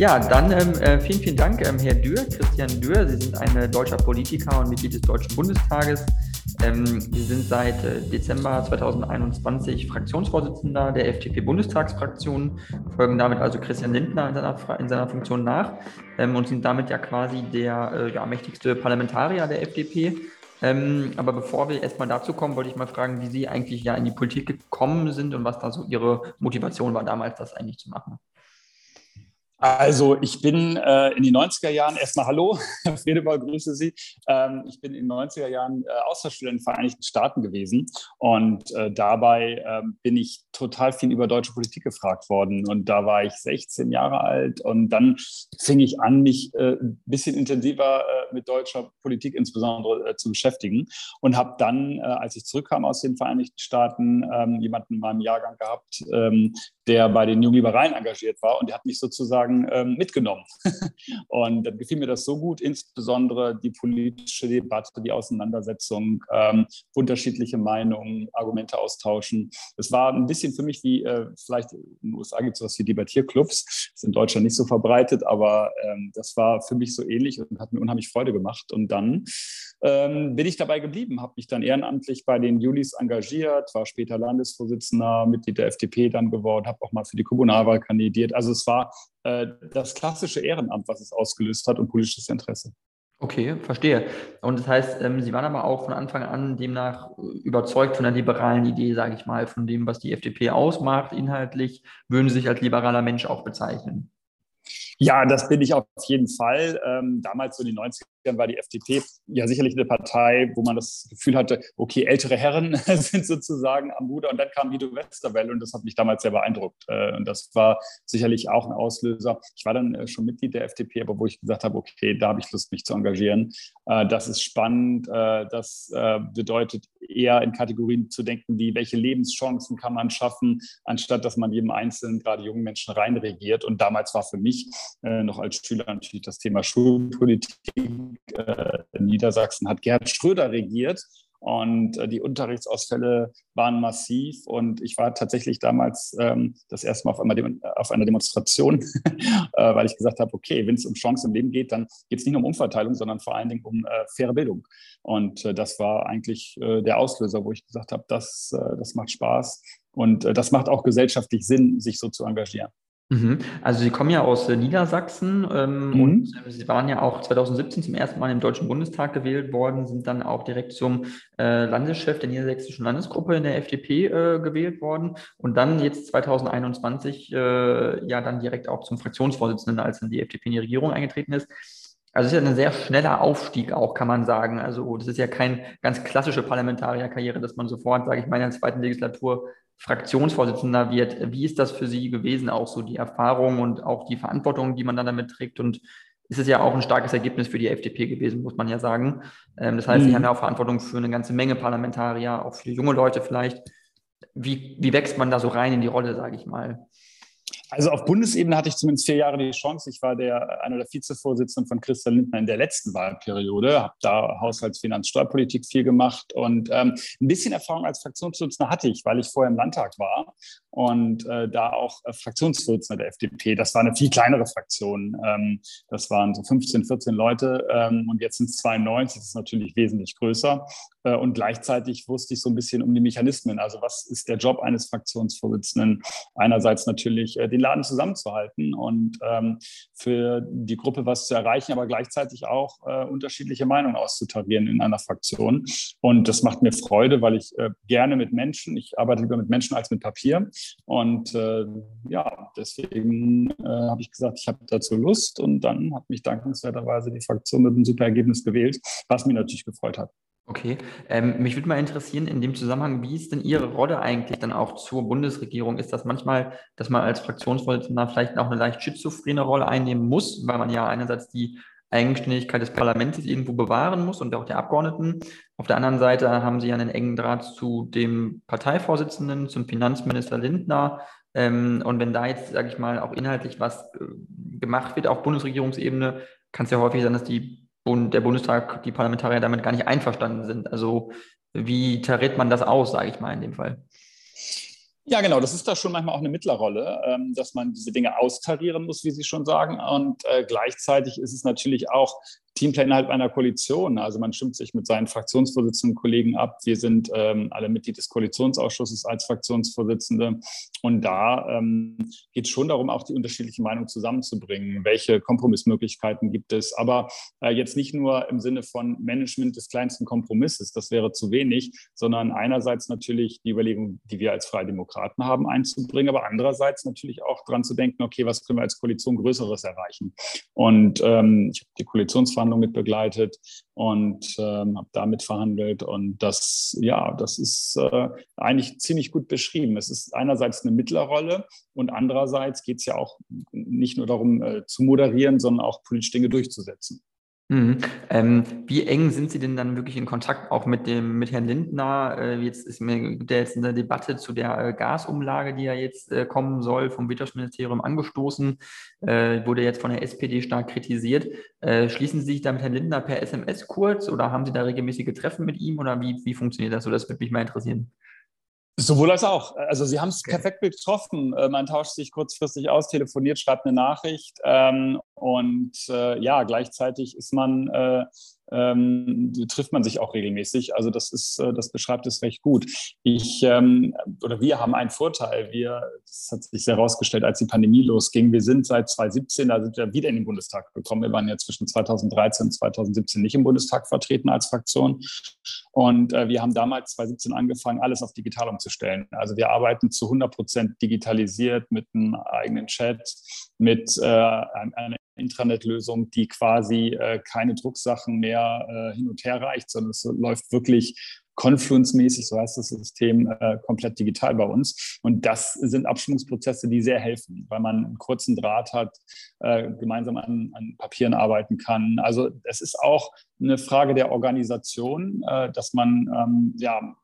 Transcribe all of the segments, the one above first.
Ja, dann ähm, äh, vielen, vielen Dank, ähm, Herr Dürr, Christian Dürr. Sie sind ein deutscher Politiker und Mitglied des Deutschen Bundestages. Ähm, Sie sind seit äh, Dezember 2021 Fraktionsvorsitzender der FDP-Bundestagsfraktion, folgen damit also Christian Lindner in seiner, in seiner Funktion nach ähm, und sind damit ja quasi der äh, ja, mächtigste Parlamentarier der FDP. Ähm, aber bevor wir erstmal dazu kommen, wollte ich mal fragen, wie Sie eigentlich ja in die Politik gekommen sind und was da so Ihre Motivation war, damals das eigentlich zu machen. Also ich bin äh, in den 90er Jahren, erstmal Hallo, Herr Fredeball, grüße Sie. Ähm, ich bin in den 90er Jahren äh, Austauschschüler in den Vereinigten Staaten gewesen und äh, dabei ähm, bin ich total viel über deutsche Politik gefragt worden und da war ich 16 Jahre alt und dann fing ich an, mich äh, ein bisschen intensiver äh, mit deutscher Politik insbesondere äh, zu beschäftigen und habe dann, als ich zurückkam aus den Vereinigten Staaten, ähm, jemanden in meinem Jahrgang gehabt, ähm, der bei den Jungliberalen engagiert war und der hat mich sozusagen ähm, mitgenommen. und dann gefiel mir das so gut, insbesondere die politische Debatte, die Auseinandersetzung, ähm, unterschiedliche Meinungen, Argumente austauschen. Es war ein bisschen für mich wie, äh, vielleicht in den USA gibt es sowas wie Debattierclubs, ist in Deutschland nicht so verbreitet, aber ähm, das war für mich so ähnlich und hat mir unheimlich Freude gemacht. Und dann ähm, bin ich dabei geblieben, habe mich dann ehrenamtlich bei den Julis engagiert, war später Landesvorsitzender, Mitglied der FDP dann geworden, habe auch mal für die Kommunalwahl kandidiert. Also es war äh, das klassische Ehrenamt, was es ausgelöst hat und politisches Interesse. Okay, verstehe. Und das heißt, ähm, Sie waren aber auch von Anfang an demnach überzeugt von der liberalen Idee, sage ich mal, von dem, was die FDP ausmacht, inhaltlich, würden Sie sich als liberaler Mensch auch bezeichnen? Ja, das bin ich auf jeden Fall. Ähm, damals so in den 90ern war die FDP ja sicherlich eine Partei, wo man das Gefühl hatte, okay, ältere Herren sind sozusagen am Ruder. Und dann kam Guido Westerwelle und das hat mich damals sehr beeindruckt. Äh, und das war sicherlich auch ein Auslöser. Ich war dann äh, schon Mitglied der FDP, aber wo ich gesagt habe, okay, da habe ich Lust, mich zu engagieren. Äh, das ist spannend. Äh, das äh, bedeutet eher in Kategorien zu denken, wie welche Lebenschancen kann man schaffen, anstatt dass man jedem Einzelnen, gerade jungen Menschen, reinregiert. Und damals war für mich äh, noch als Schüler natürlich das Thema Schulpolitik. Äh, in Niedersachsen hat Gerhard Schröder regiert und äh, die Unterrichtsausfälle waren massiv. Und ich war tatsächlich damals ähm, das erste Mal auf, einmal auf einer Demonstration, weil ich gesagt habe, okay, wenn es um Chancen im Leben geht, dann geht es nicht nur um Umverteilung, sondern vor allen Dingen um faire Bildung. Und das war eigentlich der Auslöser, wo ich gesagt habe, das, das macht Spaß. Und das macht auch gesellschaftlich Sinn, sich so zu engagieren. Mhm. Also Sie kommen ja aus äh, Niedersachsen ähm, mhm. und äh, Sie waren ja auch 2017 zum ersten Mal im Deutschen Bundestag gewählt worden, sind dann auch direkt zum äh, Landeschef der niedersächsischen Landesgruppe in der FDP äh, gewählt worden und dann jetzt 2021 äh, ja dann direkt auch zum Fraktionsvorsitzenden, als dann die FDP in die Regierung eingetreten ist. Also es ist ja ein sehr schneller Aufstieg auch, kann man sagen. Also das ist ja keine ganz klassische Parlamentarierkarriere, dass man sofort, sage ich mal, in der zweiten Legislatur Fraktionsvorsitzender wird. Wie ist das für Sie gewesen, auch so die Erfahrung und auch die Verantwortung, die man dann damit trägt? Und es ist ja auch ein starkes Ergebnis für die FDP gewesen, muss man ja sagen. Ähm, das heißt, mhm. Sie haben ja auch Verantwortung für eine ganze Menge Parlamentarier, auch für junge Leute vielleicht. Wie, wie wächst man da so rein in die Rolle, sage ich mal? Also auf Bundesebene hatte ich zumindest vier Jahre die Chance. Ich war der, einer der Vizevorsitzenden von Christian Lindner in der letzten Wahlperiode, habe da Haushalts-, Finanz-, Steuerpolitik viel gemacht und ähm, ein bisschen Erfahrung als Fraktionsvorsitzender hatte ich, weil ich vorher im Landtag war und äh, da auch äh, Fraktionsvorsitzender der FDP. Das war eine viel kleinere Fraktion. Ähm, das waren so 15, 14 Leute ähm, und jetzt sind es 92. Das ist natürlich wesentlich größer. Äh, und gleichzeitig wusste ich so ein bisschen um die Mechanismen. Also was ist der Job eines Fraktionsvorsitzenden? Einerseits natürlich äh, den Laden zusammenzuhalten und ähm, für die Gruppe was zu erreichen, aber gleichzeitig auch äh, unterschiedliche Meinungen auszutarieren in einer Fraktion. Und das macht mir Freude, weil ich äh, gerne mit Menschen, ich arbeite lieber mit Menschen als mit Papier. Und äh, ja, deswegen äh, habe ich gesagt, ich habe dazu Lust und dann hat mich dankenswerterweise die Fraktion mit einem super Ergebnis gewählt, was mich natürlich gefreut hat. Okay, ähm, mich würde mal interessieren in dem Zusammenhang, wie ist denn Ihre Rolle eigentlich dann auch zur Bundesregierung? Ist das manchmal, dass man als Fraktionsvorsitzender vielleicht auch eine leicht schizophrene Rolle einnehmen muss, weil man ja einerseits die Eigenständigkeit des Parlaments irgendwo bewahren muss und auch der Abgeordneten. Auf der anderen Seite haben Sie ja einen engen Draht zu dem Parteivorsitzenden, zum Finanzminister Lindner. Ähm, und wenn da jetzt, sage ich mal, auch inhaltlich was äh, gemacht wird auf Bundesregierungsebene, kann es ja häufig sein, dass die Bund, der Bundestag, die Parlamentarier damit gar nicht einverstanden sind. Also wie tariert man das aus, sage ich mal in dem Fall? Ja, genau. Das ist da schon manchmal auch eine Mittlerrolle, ähm, dass man diese Dinge austarieren muss, wie Sie schon sagen. Und äh, gleichzeitig ist es natürlich auch Teamplay innerhalb einer Koalition. Also man stimmt sich mit seinen Fraktionsvorsitzenden Kollegen ab. Wir sind ähm, alle Mitglied des Koalitionsausschusses als Fraktionsvorsitzende. Und da ähm, geht es schon darum, auch die unterschiedlichen Meinungen zusammenzubringen. Welche Kompromissmöglichkeiten gibt es? Aber äh, jetzt nicht nur im Sinne von Management des kleinsten Kompromisses, das wäre zu wenig, sondern einerseits natürlich die Überlegung, die wir als Freie Demokraten haben, einzubringen, aber andererseits natürlich auch daran zu denken, okay, was können wir als Koalition Größeres erreichen? Und ähm, ich habe die Koalitionsverhandlungen Verhandlungen mit begleitet und ähm, habe damit verhandelt. Und das, ja, das ist äh, eigentlich ziemlich gut beschrieben. Es ist einerseits eine Mittlerrolle und andererseits geht es ja auch nicht nur darum äh, zu moderieren, sondern auch politisch Dinge durchzusetzen. Mhm. Ähm, wie eng sind Sie denn dann wirklich in Kontakt auch mit dem mit Herrn Lindner? Äh, jetzt ist mir ja jetzt eine Debatte zu der äh, Gasumlage, die ja jetzt äh, kommen soll, vom Wirtschaftsministerium angestoßen, äh, wurde jetzt von der SPD stark kritisiert. Äh, schließen Sie sich da mit Herrn Lindner per SMS kurz oder haben Sie da regelmäßige Treffen mit ihm oder wie, wie funktioniert das so? Das würde mich mal interessieren. Sowohl als auch. Also Sie haben es okay. perfekt getroffen. Äh, man tauscht sich kurzfristig aus, telefoniert, schreibt eine Nachricht ähm, und äh, ja, gleichzeitig ist man äh, ähm, trifft man sich auch regelmäßig. Also das ist, äh, das beschreibt es recht gut. Ich ähm, oder wir haben einen Vorteil. Wir, das hat sich herausgestellt, als die Pandemie losging. Wir sind seit 2017, da sind wir wieder in den Bundestag gekommen. Wir waren ja zwischen 2013 und 2017 nicht im Bundestag vertreten als Fraktion. Und äh, wir haben damals 2017 angefangen, alles auf digital umzustellen. Also wir arbeiten zu 100 Prozent digitalisiert mit einem eigenen Chat, mit äh, einer Intranet-Lösung, die quasi äh, keine Drucksachen mehr äh, hin und her reicht, sondern es läuft wirklich Confluence-mäßig, so heißt das System, äh, komplett digital bei uns. Und das sind Abstimmungsprozesse, die sehr helfen, weil man einen kurzen Draht hat, äh, gemeinsam an, an, Papieren arbeiten kann. Also es ist auch eine Frage der Organisation, äh, dass man ähm, ja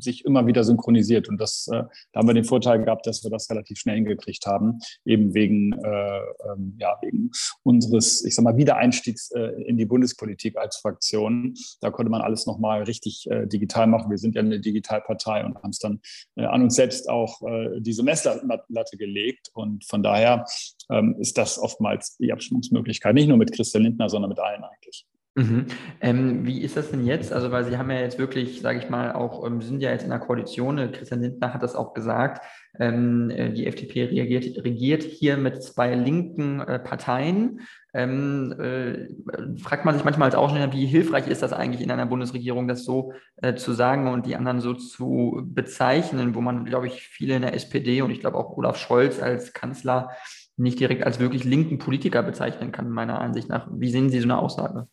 sich immer wieder synchronisiert. Und das, äh, da haben wir den Vorteil gehabt, dass wir das relativ schnell hingekriegt haben, eben wegen, äh, ähm, ja, wegen unseres, ich sag mal, Wiedereinstiegs äh, in die Bundespolitik als Fraktion. Da konnte man alles nochmal richtig äh, digital machen. Wir sind ja eine Digitalpartei und haben es dann äh, an uns selbst auch äh, diese Messlatte gelegt. Und von daher ähm, ist das oftmals die Abstimmungsmöglichkeit, nicht nur mit Christian Lindner, sondern mit allen eigentlich. Mhm. Ähm, wie ist das denn jetzt? Also, weil Sie haben ja jetzt wirklich, sage ich mal, auch, ähm, sind ja jetzt in der Koalition, äh, Christian Lindner hat das auch gesagt, ähm, äh, die FDP reagiert, regiert hier mit zwei linken äh, Parteien. Ähm, äh, fragt man sich manchmal als Aussteller, wie hilfreich ist das eigentlich in einer Bundesregierung, das so äh, zu sagen und die anderen so zu bezeichnen, wo man, glaube ich, viele in der SPD und ich glaube auch Olaf Scholz als Kanzler nicht direkt als wirklich linken Politiker bezeichnen kann, meiner Ansicht nach. Wie sehen Sie so eine Aussage?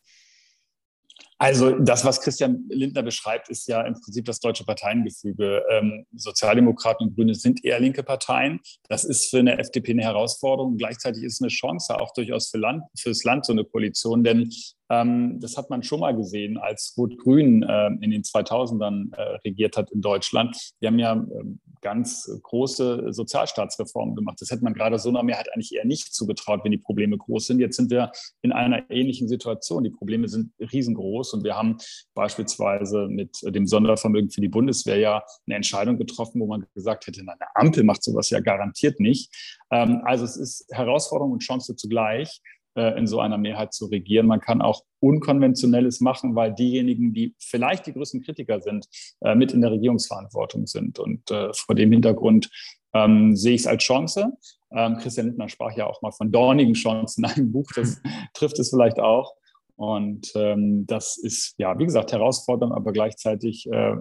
Also das, was Christian Lindner beschreibt, ist ja im Prinzip das deutsche Parteiengefüge. Ähm, Sozialdemokraten und Grüne sind eher linke Parteien. Das ist für eine FDP eine Herausforderung. Gleichzeitig ist es eine Chance auch durchaus für Land, fürs Land so eine Koalition, denn ähm, das hat man schon mal gesehen, als Rot-Grün äh, in den 2000ern äh, regiert hat in Deutschland. Wir haben ja äh, ganz große Sozialstaatsreformen gemacht. Das hätte man gerade so einer Mehrheit eigentlich eher nicht zugetraut, wenn die Probleme groß sind. Jetzt sind wir in einer ähnlichen Situation. Die Probleme sind riesengroß und wir haben beispielsweise mit dem Sondervermögen für die Bundeswehr ja eine Entscheidung getroffen, wo man gesagt hätte, eine Ampel macht sowas ja garantiert nicht. Ähm, also es ist Herausforderung und Chance zugleich. Äh, in so einer Mehrheit zu regieren. Man kann auch Unkonventionelles machen, weil diejenigen, die vielleicht die größten Kritiker sind, äh, mit in der Regierungsverantwortung sind. Und äh, vor dem Hintergrund ähm, sehe ich es als Chance. Ähm, Christian Lindner sprach ja auch mal von dornigen Chancen in einem Buch, das trifft es vielleicht auch. Und ähm, das ist, ja, wie gesagt, herausfordernd, aber gleichzeitig äh,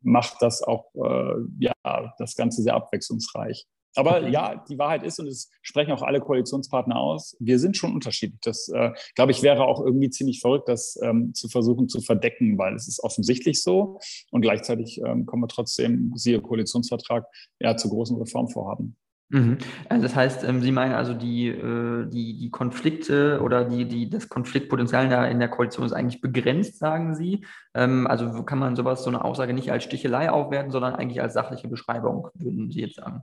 macht das auch äh, ja, das Ganze sehr abwechslungsreich. Aber ja, die Wahrheit ist, und es sprechen auch alle Koalitionspartner aus, wir sind schon unterschiedlich. Das, äh, glaube ich, wäre auch irgendwie ziemlich verrückt, das ähm, zu versuchen zu verdecken, weil es ist offensichtlich so. Und gleichzeitig ähm, kommen wir trotzdem, siehe Koalitionsvertrag, ja, zu großen Reformvorhaben. Mhm. Also das heißt, ähm, Sie meinen also, die, äh, die, die Konflikte oder die, die, das Konfliktpotenzial in der, Koalition ist eigentlich begrenzt, sagen Sie. Ähm, also kann man sowas, so eine Aussage nicht als Stichelei aufwerten, sondern eigentlich als sachliche Beschreibung, würden Sie jetzt sagen.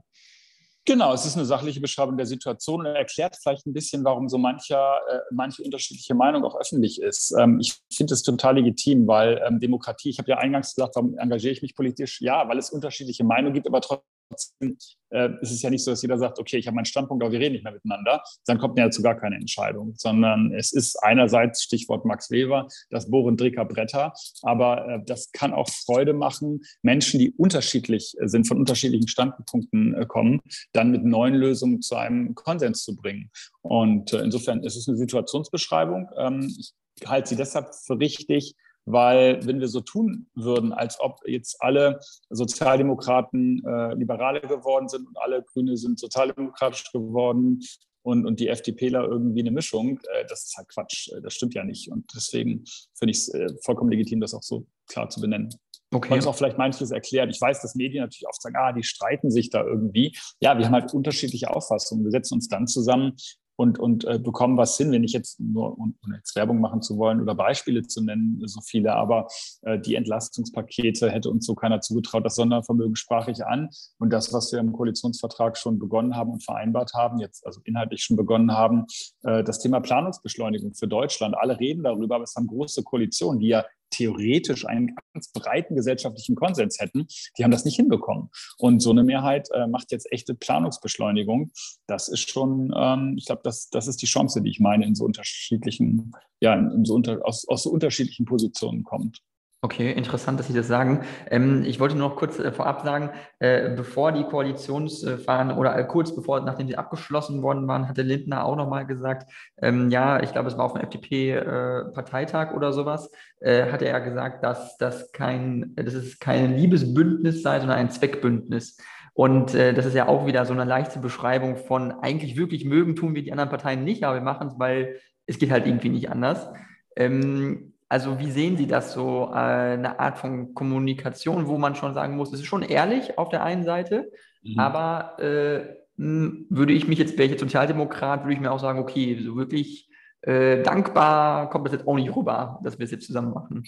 Genau, es ist eine sachliche Beschreibung der Situation und erklärt vielleicht ein bisschen, warum so mancher, äh, manche unterschiedliche Meinung auch öffentlich ist. Ähm, ich finde es total legitim, weil ähm, Demokratie, ich habe ja eingangs gesagt, warum engagiere ich mich politisch? Ja, weil es unterschiedliche Meinungen gibt, aber trotzdem trotzdem äh, ist es ja nicht so, dass jeder sagt, okay, ich habe meinen Standpunkt, aber wir reden nicht mehr miteinander. Dann kommt ja zu gar keine Entscheidung, sondern es ist einerseits, Stichwort Max Weber, das Bohren Dricker Bretter, aber äh, das kann auch Freude machen, Menschen, die unterschiedlich sind, von unterschiedlichen Standpunkten äh, kommen, dann mit neuen Lösungen zu einem Konsens zu bringen. Und äh, insofern ist es eine Situationsbeschreibung. Ähm, ich halte sie deshalb für richtig, weil wenn wir so tun würden, als ob jetzt alle Sozialdemokraten äh, Liberale geworden sind und alle Grüne sind sozialdemokratisch geworden und, und die FDPler irgendwie eine Mischung, äh, das ist halt Quatsch. Äh, das stimmt ja nicht. Und deswegen finde ich es äh, vollkommen legitim, das auch so klar zu benennen. Okay. Und es auch vielleicht manches erklärt. Ich weiß, dass Medien natürlich oft sagen, ah, die streiten sich da irgendwie. Ja, wir haben halt unterschiedliche Auffassungen. Wir setzen uns dann zusammen und, und äh, bekommen was hin, wenn ich jetzt nur, um jetzt Werbung machen zu wollen oder Beispiele zu nennen, so viele, aber äh, die Entlastungspakete hätte uns so keiner zugetraut. Das Sondervermögen sprach ich an und das, was wir im Koalitionsvertrag schon begonnen haben und vereinbart haben, jetzt also inhaltlich schon begonnen haben, äh, das Thema Planungsbeschleunigung für Deutschland. Alle reden darüber, aber es haben große Koalitionen, die ja theoretisch einen ganz breiten gesellschaftlichen Konsens hätten. Die haben das nicht hinbekommen. Und so eine Mehrheit äh, macht jetzt echte Planungsbeschleunigung. Das ist schon, ähm, ich glaube, das, das ist die Chance, die ich meine, in so unterschiedlichen, ja, in so unter, aus, aus so unterschiedlichen Positionen kommt. Okay, interessant, dass Sie das sagen. Ähm, ich wollte nur noch kurz äh, vorab sagen, äh, bevor die Koalitionsverhandlungen oder äh, kurz bevor, nachdem sie abgeschlossen worden waren, hatte Lindner auch nochmal gesagt, ähm, ja, ich glaube, es war auf dem FDP-Parteitag äh, oder sowas, äh, hatte er gesagt, dass das kein, dass es kein Liebesbündnis sei, sondern ein Zweckbündnis. Und äh, das ist ja auch wieder so eine leichte Beschreibung von eigentlich wirklich mögen tun wir die anderen Parteien nicht, aber wir machen es, weil es geht halt irgendwie nicht anders. Ähm, also wie sehen Sie das so, äh, eine Art von Kommunikation, wo man schon sagen muss, es ist schon ehrlich auf der einen Seite, mhm. aber äh, würde ich mich jetzt, wäre ich jetzt Sozialdemokrat, würde ich mir auch sagen, okay, so wirklich äh, dankbar kommt das jetzt auch nicht rüber, dass wir es jetzt zusammen machen.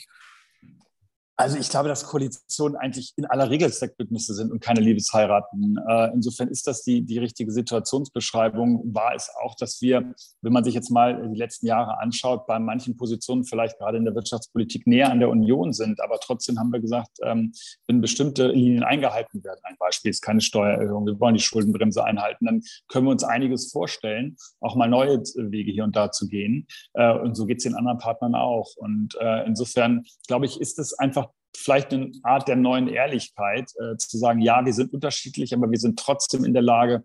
Also ich glaube, dass Koalitionen eigentlich in aller Regel Zweckbündnisse sind und keine Liebesheiraten. Äh, insofern ist das die, die richtige Situationsbeschreibung. War es auch, dass wir, wenn man sich jetzt mal die letzten Jahre anschaut, bei manchen Positionen vielleicht gerade in der Wirtschaftspolitik näher an der Union sind. Aber trotzdem haben wir gesagt, ähm, wenn bestimmte Linien eingehalten werden, ein Beispiel ist keine Steuererhöhung, wir wollen die Schuldenbremse einhalten, dann können wir uns einiges vorstellen, auch mal neue Wege hier und da zu gehen. Äh, und so geht es den anderen Partnern auch. Und äh, insofern, glaube ich, ist es einfach vielleicht eine Art der neuen Ehrlichkeit, äh, zu sagen, ja, wir sind unterschiedlich, aber wir sind trotzdem in der Lage,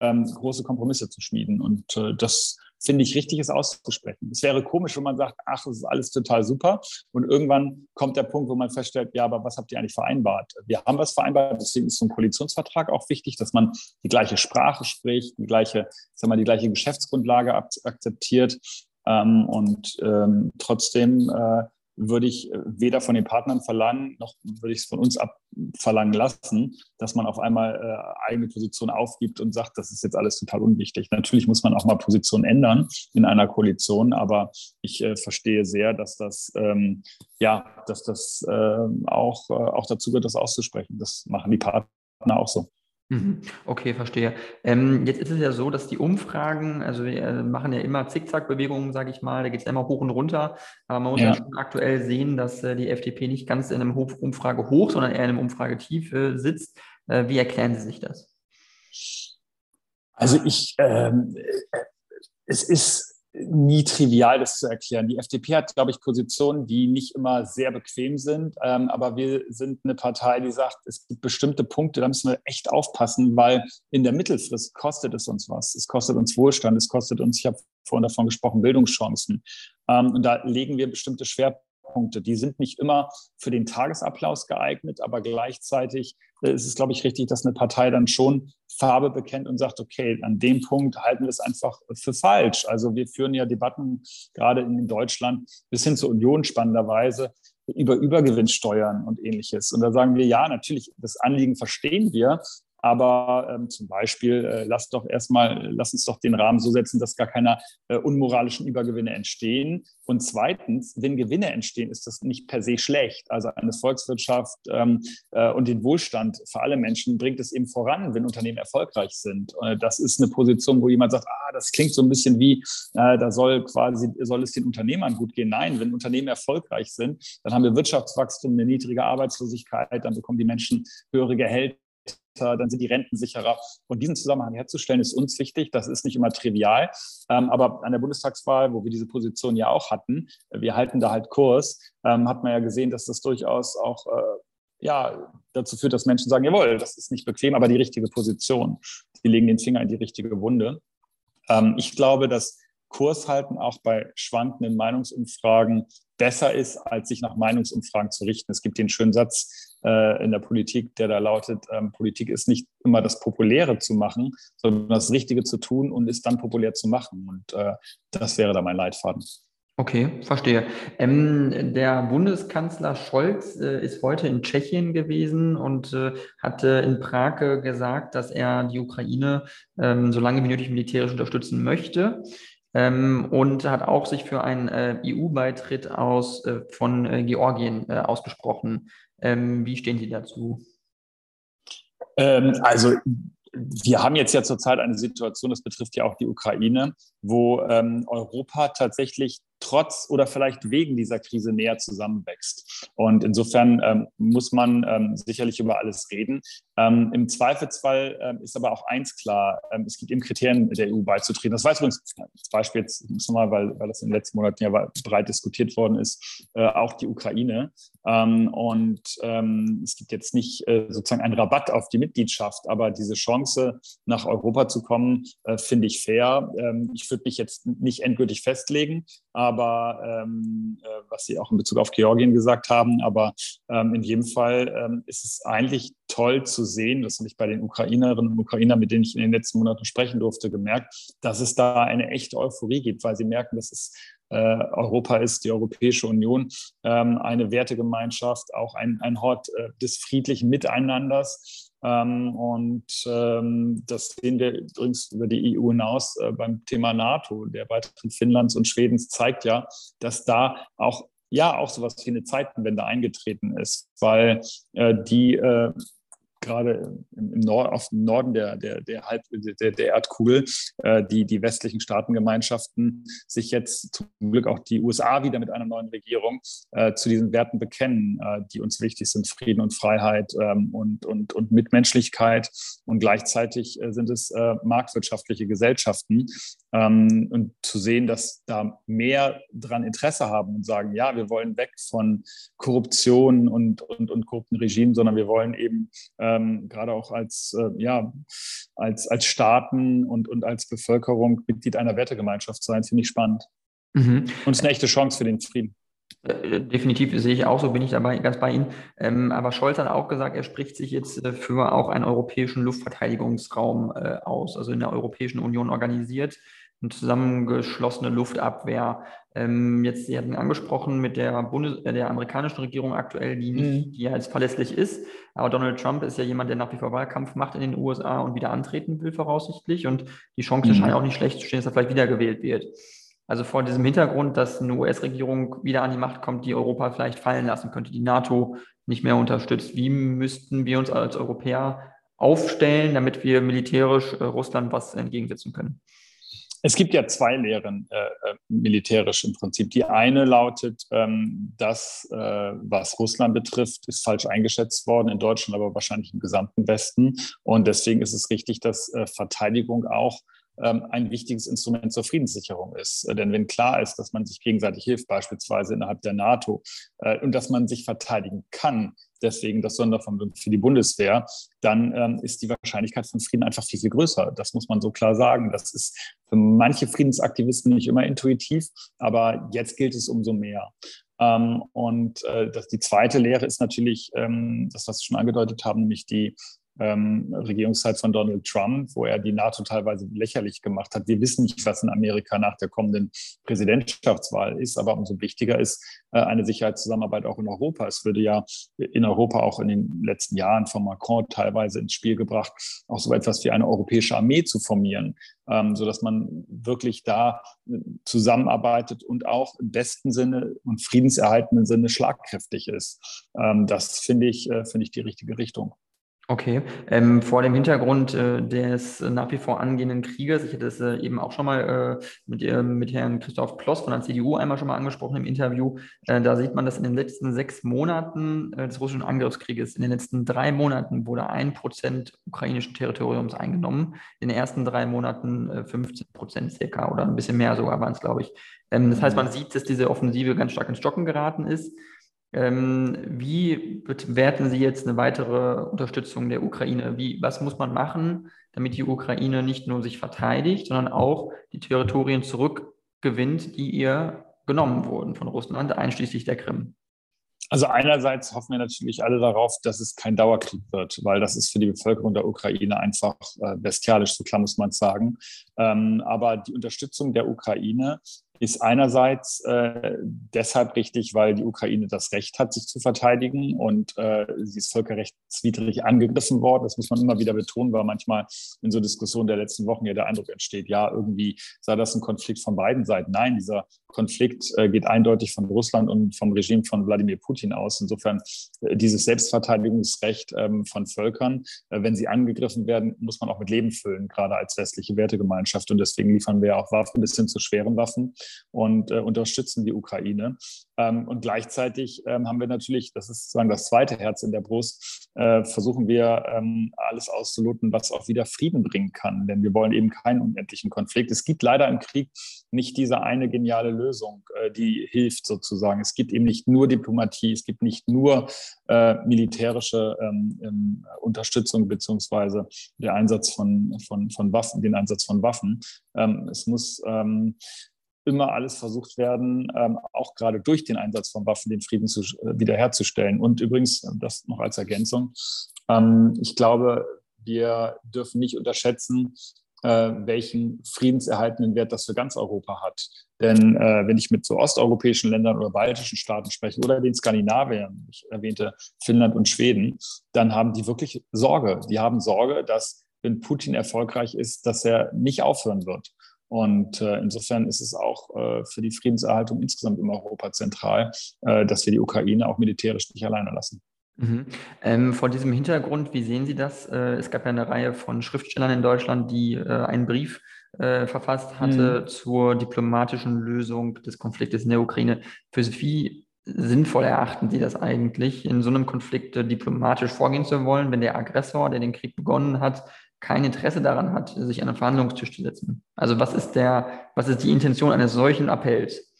ähm, große Kompromisse zu schmieden. Und äh, das finde ich richtig, es auszusprechen. Es wäre komisch, wenn man sagt, ach, das ist alles total super. Und irgendwann kommt der Punkt, wo man feststellt, ja, aber was habt ihr eigentlich vereinbart? Wir haben was vereinbart, deswegen ist so ein Koalitionsvertrag auch wichtig, dass man die gleiche Sprache spricht, die gleiche, sag mal, die gleiche Geschäftsgrundlage akzeptiert. Ähm, und ähm, trotzdem äh, würde ich äh, weder von den Partnern verlangen, noch würde ich es von uns abverlangen lassen, dass man auf einmal äh, eigene Position aufgibt und sagt, das ist jetzt alles total unwichtig. Natürlich muss man auch mal Position ändern in einer Koalition, aber ich äh, verstehe sehr, dass das, ähm, ja, dass das äh, auch, auch dazu gehört, das auszusprechen. Das machen die Partner auch so. Mhm. Okay, verstehe. Ähm, jetzt ist es ja so, dass die Umfragen, also wir äh, machen ja immer Zickzack-Bewegungen, sage ich mal, da geht es immer hoch und runter, aber man muss ja, ja schon aktuell sehen, dass äh, die FDP nicht ganz in einem Umfrage hoch, sondern eher in einem Umfragetief äh, sitzt. Äh, wie erklären Sie sich das? Also ich, ähm, äh, es ist nie trivial, das zu erklären. Die FDP hat, glaube ich, Positionen, die nicht immer sehr bequem sind. Ähm, aber wir sind eine Partei, die sagt, es gibt bestimmte Punkte, da müssen wir echt aufpassen, weil in der Mittelfrist kostet es uns was. Es kostet uns Wohlstand, es kostet uns, ich habe vorhin davon gesprochen, Bildungschancen. Ähm, und da legen wir bestimmte Schwerpunkte Punkte. Die sind nicht immer für den Tagesapplaus geeignet, aber gleichzeitig äh, ist es, glaube ich, richtig, dass eine Partei dann schon Farbe bekennt und sagt, okay, an dem Punkt halten wir es einfach für falsch. Also wir führen ja Debatten gerade in Deutschland bis hin zur Union spannenderweise über Übergewinnsteuern und ähnliches. Und da sagen wir, ja, natürlich, das Anliegen verstehen wir, aber ähm, zum Beispiel, äh, lass doch erstmal, lass uns doch den Rahmen so setzen, dass gar keine äh, unmoralischen Übergewinne entstehen. Und zweitens, wenn Gewinne entstehen, ist das nicht per se schlecht. Also eine Volkswirtschaft ähm, äh, und den Wohlstand für alle Menschen bringt es eben voran, wenn Unternehmen erfolgreich sind. Äh, das ist eine Position, wo jemand sagt, ah, das klingt so ein bisschen wie, äh, da soll quasi, soll es den Unternehmern gut gehen. Nein, wenn Unternehmen erfolgreich sind, dann haben wir Wirtschaftswachstum, eine niedrige Arbeitslosigkeit, dann bekommen die Menschen höhere Gehälter dann sind die Renten sicherer. Und diesen Zusammenhang herzustellen, ist uns wichtig. Das ist nicht immer trivial. Ähm, aber an der Bundestagswahl, wo wir diese Position ja auch hatten, wir halten da halt Kurs, ähm, hat man ja gesehen, dass das durchaus auch äh, ja, dazu führt, dass Menschen sagen, jawohl, das ist nicht bequem, aber die richtige Position. Die legen den Finger in die richtige Wunde. Ähm, ich glaube, dass Kurshalten auch bei schwankenden Meinungsumfragen besser ist, als sich nach Meinungsumfragen zu richten. Es gibt den schönen Satz äh, in der Politik, der da lautet, ähm, Politik ist nicht immer das Populäre zu machen, sondern das Richtige zu tun und es dann populär zu machen. Und äh, das wäre da mein Leitfaden. Okay, verstehe. Ähm, der Bundeskanzler Scholz äh, ist heute in Tschechien gewesen und äh, hatte in Prag äh, gesagt, dass er die Ukraine ähm, so lange wie nötig militärisch unterstützen möchte und hat auch sich für einen äh, EU-Beitritt aus äh, von äh, Georgien ausgesprochen. Ähm, wie stehen Sie dazu? Ähm, also wir haben jetzt ja zurzeit eine Situation, das betrifft ja auch die Ukraine, wo ähm, Europa tatsächlich trotz oder vielleicht wegen dieser Krise näher zusammenwächst. Und insofern ähm, muss man ähm, sicherlich über alles reden. Ähm, Im Zweifelsfall ähm, ist aber auch eins klar, ähm, es gibt eben Kriterien, der EU beizutreten. Das weiß übrigens zum Beispiel jetzt mal, weil, weil das in den letzten Monaten ja breit diskutiert worden ist, äh, auch die Ukraine. Ähm, und es gibt jetzt nicht äh, sozusagen einen Rabatt auf die Mitgliedschaft, aber diese Chance, nach Europa zu kommen, äh, finde ich fair. ich würde mich jetzt nicht endgültig festlegen, aber ähm, äh, was Sie auch in Bezug auf Georgien gesagt haben. Aber ähm, in jedem Fall ähm, ist es eigentlich toll zu sehen, das habe ich bei den Ukrainerinnen und Ukrainern, mit denen ich in den letzten Monaten sprechen durfte, gemerkt, dass es da eine echte Euphorie gibt, weil sie merken, dass es äh, Europa ist, die Europäische Union, ähm, eine Wertegemeinschaft, auch ein, ein Hort äh, des friedlichen Miteinanders. Ähm, und ähm, das sehen wir übrigens über die EU hinaus äh, beim Thema NATO. Der Beitritt Finnlands und Schwedens zeigt ja, dass da auch ja auch sowas wie eine Zeitenwende eingetreten ist, weil äh, die äh, gerade im Nord, auf dem Norden der, der, der, Halb, der, der Erdkugel, äh, die, die westlichen Staatengemeinschaften sich jetzt zum Glück auch die USA wieder mit einer neuen Regierung äh, zu diesen Werten bekennen, äh, die uns wichtig sind, Frieden und Freiheit ähm, und, und, und Mitmenschlichkeit. Und gleichzeitig äh, sind es äh, marktwirtschaftliche Gesellschaften. Ähm, und zu sehen, dass da mehr dran Interesse haben und sagen, ja, wir wollen weg von Korruption und, und, und korrupten Regimen, sondern wir wollen eben äh, ähm, gerade auch als, äh, ja, als, als Staaten und, und als Bevölkerung Mitglied einer Wertegemeinschaft sein, finde ich spannend. Mhm. Und es ist eine echte Chance für den Frieden. Äh, definitiv sehe ich auch so, bin ich dabei ganz bei Ihnen. Ähm, aber Scholz hat auch gesagt, er spricht sich jetzt äh, für auch einen europäischen Luftverteidigungsraum äh, aus, also in der Europäischen Union organisiert eine zusammengeschlossene Luftabwehr. Ähm, jetzt, Sie hatten angesprochen mit der, Bundes äh, der amerikanischen Regierung aktuell, die nicht, mhm. die ja jetzt verlässlich ist. Aber Donald Trump ist ja jemand, der nach wie vor Wahlkampf macht in den USA und wieder antreten will, voraussichtlich. Und die Chance mhm. scheint auch nicht schlecht zu stehen, dass er vielleicht wiedergewählt wird. Also vor diesem Hintergrund, dass eine US-Regierung wieder an die Macht kommt, die Europa vielleicht fallen lassen könnte, die NATO nicht mehr unterstützt. Wie müssten wir uns als Europäer aufstellen, damit wir militärisch äh, Russland was entgegensetzen können? Es gibt ja zwei Lehren äh, äh, militärisch im Prinzip. Die eine lautet, ähm, das, äh, was Russland betrifft, ist falsch eingeschätzt worden, in Deutschland aber wahrscheinlich im gesamten Westen. Und deswegen ist es richtig, dass äh, Verteidigung auch ähm, ein wichtiges Instrument zur Friedenssicherung ist. Äh, denn wenn klar ist, dass man sich gegenseitig hilft, beispielsweise innerhalb der NATO, äh, und dass man sich verteidigen kann, deswegen das Sondervermögen für die Bundeswehr, dann ähm, ist die Wahrscheinlichkeit von Frieden einfach viel, viel größer. Das muss man so klar sagen. Das ist für manche Friedensaktivisten nicht immer intuitiv, aber jetzt gilt es umso mehr. Ähm, und äh, das, die zweite Lehre ist natürlich ähm, das, was Sie schon angedeutet haben, nämlich die ähm, Regierungszeit von Donald Trump, wo er die NATO teilweise lächerlich gemacht hat. Wir wissen nicht, was in Amerika nach der kommenden Präsidentschaftswahl ist, aber umso wichtiger ist äh, eine Sicherheitszusammenarbeit auch in Europa. Es würde ja in Europa auch in den letzten Jahren von Macron teilweise ins Spiel gebracht, auch so etwas wie eine europäische Armee zu formieren, ähm, sodass man wirklich da äh, zusammenarbeitet und auch im besten Sinne und friedenserhaltenden Sinne schlagkräftig ist. Ähm, das finde ich, äh, finde ich die richtige Richtung. Okay, ähm, vor dem Hintergrund äh, des nach wie vor angehenden Krieges, ich hätte es äh, eben auch schon mal äh, mit, äh, mit Herrn Christoph Ploss von der CDU einmal schon mal angesprochen im Interview, äh, da sieht man, dass in den letzten sechs Monaten äh, des russischen Angriffskrieges, in den letzten drei Monaten wurde ein Prozent ukrainischen Territoriums eingenommen, in den ersten drei Monaten 15 Prozent circa oder ein bisschen mehr sogar waren es, glaube ich. Ähm, das heißt, man sieht, dass diese Offensive ganz stark ins Stocken geraten ist. Ähm, wie bewerten Sie jetzt eine weitere Unterstützung der Ukraine? Wie, was muss man machen, damit die Ukraine nicht nur sich verteidigt, sondern auch die Territorien zurückgewinnt, die ihr genommen wurden von Russland, einschließlich der Krim? Also einerseits hoffen wir natürlich alle darauf, dass es kein Dauerkrieg wird, weil das ist für die Bevölkerung der Ukraine einfach äh, bestialisch, so klar muss man sagen. Ähm, aber die Unterstützung der Ukraine ist einerseits äh, deshalb richtig, weil die Ukraine das Recht hat, sich zu verteidigen und äh, sie ist völkerrechtswidrig angegriffen worden. Das muss man immer wieder betonen, weil manchmal in so Diskussionen der letzten Wochen ja der Eindruck entsteht, ja, irgendwie sei das ein Konflikt von beiden Seiten. Nein, dieser Konflikt äh, geht eindeutig von Russland und vom Regime von Wladimir Putin aus. Insofern äh, dieses Selbstverteidigungsrecht ähm, von Völkern, äh, wenn sie angegriffen werden, muss man auch mit Leben füllen, gerade als westliche Wertegemeinschaft. Und deswegen liefern wir auch Waffen bis hin zu schweren Waffen und unterstützen die Ukraine. Ähm, und gleichzeitig ähm, haben wir natürlich, das ist sozusagen das zweite Herz in der Brust, versuchen wir alles auszuloten, was auch wieder Frieden bringen kann. Denn wir wollen eben keinen unendlichen Konflikt. Es gibt leider im Krieg nicht diese eine geniale Lösung, äh, die hilft sozusagen. Es gibt eben nicht nur Diplomatie, es gibt nicht nur äh, militärische ähm, ähm, Unterstützung beziehungsweise der Einsatz von, von, von Waffen, den Einsatz von Waffen. Ähm, es muss immer alles versucht werden, ähm, auch gerade durch den Einsatz von Waffen den Frieden zu, äh, wiederherzustellen. Und übrigens, äh, das noch als Ergänzung, ähm, ich glaube, wir dürfen nicht unterschätzen, äh, welchen friedenserhaltenden Wert das für ganz Europa hat. Denn äh, wenn ich mit so osteuropäischen Ländern oder baltischen Staaten spreche oder den Skandinaviern, ich erwähnte Finnland und Schweden, dann haben die wirklich Sorge. Die haben Sorge, dass wenn Putin erfolgreich ist, dass er nicht aufhören wird. Und äh, insofern ist es auch äh, für die Friedenserhaltung insgesamt in Europa zentral, äh, dass wir die Ukraine auch militärisch nicht alleine lassen. Mhm. Ähm, vor diesem Hintergrund, wie sehen Sie das? Äh, es gab ja eine Reihe von Schriftstellern in Deutschland, die äh, einen Brief äh, verfasst hatte mhm. zur diplomatischen Lösung des Konfliktes in der Ukraine. Für wie sinnvoll erachten Sie das eigentlich, in so einem Konflikt diplomatisch vorgehen zu wollen, wenn der Aggressor, der den Krieg begonnen hat, kein Interesse daran hat, sich an einen Verhandlungstisch zu setzen. Also was ist der, was ist die Intention eines solchen Appells?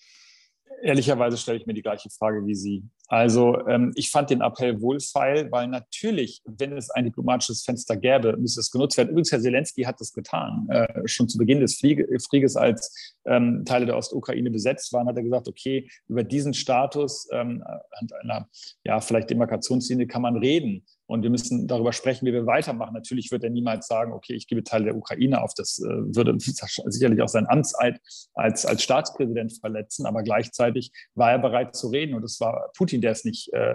Ehrlicherweise stelle ich mir die gleiche Frage wie Sie. Also ähm, ich fand den Appell wohlfeil, weil natürlich, wenn es ein diplomatisches Fenster gäbe, müsste es genutzt werden. Übrigens, Herr Zelensky hat das getan. Äh, schon zu Beginn des Krieges, als ähm, Teile der Ostukraine besetzt waren, hat er gesagt, okay, über diesen Status ähm, an einer ja, vielleicht Demarkationslinie kann man reden. Und wir müssen darüber sprechen, wie wir weitermachen. Natürlich wird er niemals sagen, okay, ich gebe Teile der Ukraine auf. Das äh, würde sicherlich auch sein Amtseid als, als Staatspräsident verletzen. Aber gleichzeitig war er bereit zu reden. Und es war Putin, der es nicht, äh,